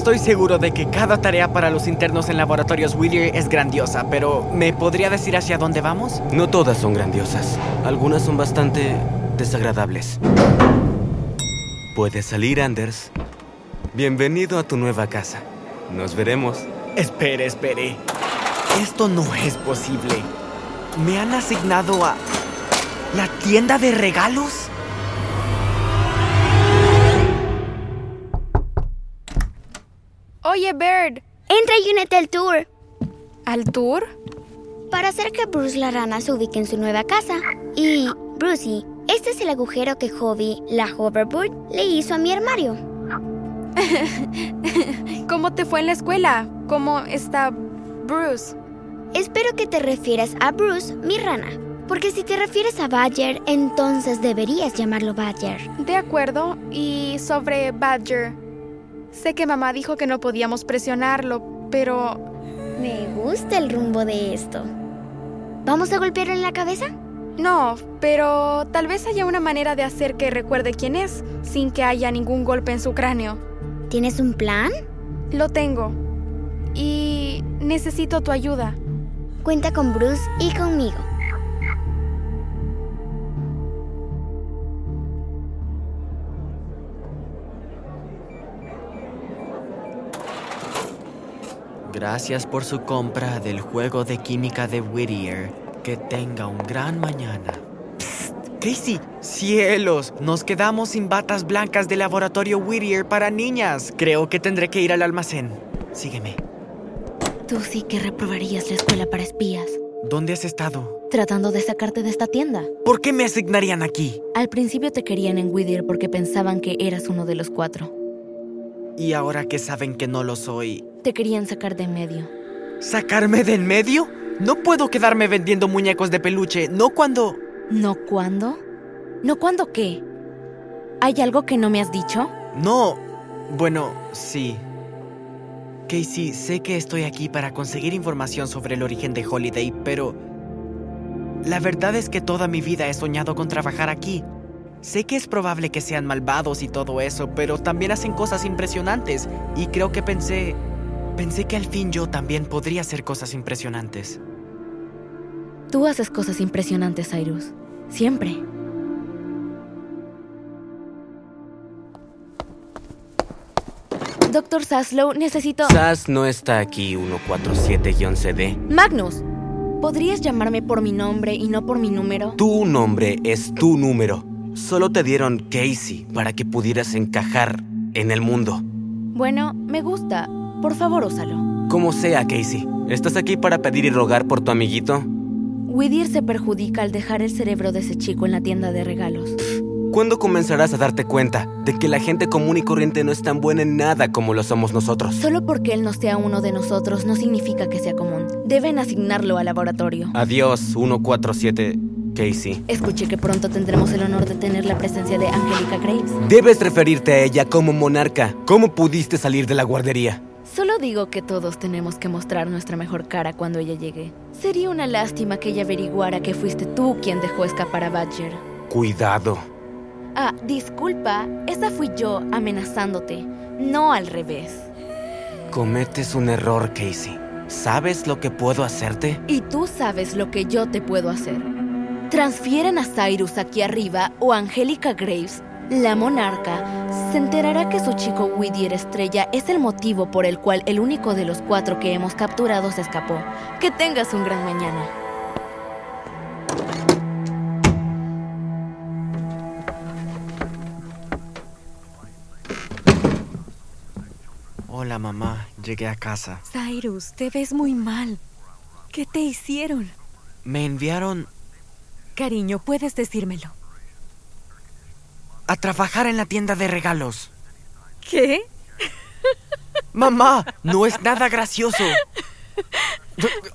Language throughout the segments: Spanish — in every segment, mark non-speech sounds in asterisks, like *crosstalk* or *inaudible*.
Estoy seguro de que cada tarea para los internos en laboratorios Whittier es grandiosa, pero ¿me podría decir hacia dónde vamos? No todas son grandiosas. Algunas son bastante desagradables. Puedes salir, Anders. Bienvenido a tu nueva casa. Nos veremos. Espere, espere. Esto no es posible. ¿Me han asignado a la tienda de regalos? Oye, Bird, Entra y únete al tour ¿al tour? para hacer que Bruce la rana se ubique en su nueva casa. Y, Brucey, este es el agujero que Hobby, la hoverboard, le hizo a mi armario. *laughs* ¿Cómo te fue en la escuela? ¿Cómo está Bruce? Espero que te refieras a Bruce, mi rana. Porque si te refieres a Badger, entonces deberías llamarlo Badger. De acuerdo. Y sobre Badger. Sé que mamá dijo que no podíamos presionarlo, pero... Me gusta el rumbo de esto. ¿Vamos a golpearlo en la cabeza? No, pero tal vez haya una manera de hacer que recuerde quién es, sin que haya ningún golpe en su cráneo. ¿Tienes un plan? Lo tengo. Y necesito tu ayuda. Cuenta con Bruce y conmigo. Gracias por su compra del juego de química de Whittier. Que tenga un gran mañana. Psst, Casey, cielos, nos quedamos sin batas blancas del laboratorio Whittier para niñas. Creo que tendré que ir al almacén. Sígueme. Tú sí que reprobarías la escuela para espías, ¿Dónde has estado? tratando de sacarte de esta tienda. ¿Por qué me asignarían aquí? Al principio te querían en Whittier porque pensaban que eras uno de los cuatro. Y ahora que saben que no lo soy, Te querían sacar de en medio. ¿sacarme de en medio? No puedo quedarme vendiendo muñecos de peluche, no cuando... ¿No cuándo? ¿No cuándo qué? ¿Hay algo que no me has dicho? No. Bueno, sí. Casey, sé que estoy aquí para conseguir información sobre el origen de Holiday, pero... La verdad es que toda mi vida he soñado con trabajar aquí. Sé que es probable que sean malvados y todo eso, pero también hacen cosas impresionantes. Y creo que pensé... Pensé que al fin yo también podría hacer cosas impresionantes. Tú haces cosas impresionantes, Cyrus. Siempre. Doctor Saslow, necesito... Sass no está aquí, 147-11D. Magnus, ¿podrías llamarme por mi nombre y no por mi número? Tu nombre es tu número. Solo te dieron Casey para que pudieras encajar en el mundo. Bueno, me gusta. Por favor, úsalo. Como sea, Casey. ¿Estás aquí para pedir y rogar por tu amiguito? Whittier se perjudica al dejar el cerebro de ese chico en la tienda de regalos. ¿Cuándo comenzarás a darte cuenta de que la gente común y corriente no es tan buena en nada como lo somos nosotros? Solo porque él no sea uno de nosotros no significa que sea común. Deben asignarlo al laboratorio. Adiós, 147 Casey. Escuché que pronto tendremos el honor de tener la presencia de Angelica Graves. Debes referirte a ella como monarca. ¿Cómo pudiste salir de la guardería? Solo digo que todos tenemos que mostrar nuestra mejor cara cuando ella llegue. Sería una lástima que ella averiguara que fuiste tú quien dejó escapar a Badger. Cuidado. Ah, disculpa, esa fui yo amenazándote, no al revés. Cometes un error, Casey. ¿Sabes lo que puedo hacerte? Y tú sabes lo que yo te puedo hacer. Transfieren a Cyrus aquí arriba o Angélica Graves, la monarca, se enterará que su chico Whittier Estrella es el motivo por el cual el único de los cuatro que hemos capturado se escapó. Que tengas un gran mañana. Hola, mamá. Llegué a casa. Cyrus, te ves muy mal. ¿Qué te hicieron? Me enviaron Cariño, puedes decírmelo. A trabajar en la tienda de regalos. ¿Qué? Mamá, no es nada gracioso.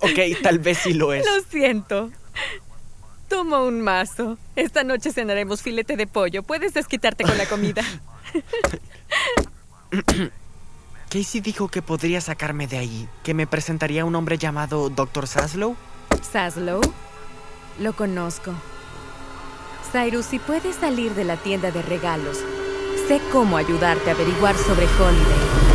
Ok, tal vez sí lo es. Lo siento. Toma un mazo. Esta noche cenaremos filete de pollo. Puedes desquitarte con la comida. *coughs* Casey dijo que podría sacarme de ahí, que me presentaría un hombre llamado Dr. Saslow. Saslow, lo conozco. Cyrus, si puedes salir de la tienda de regalos, sé cómo ayudarte a averiguar sobre Holiday.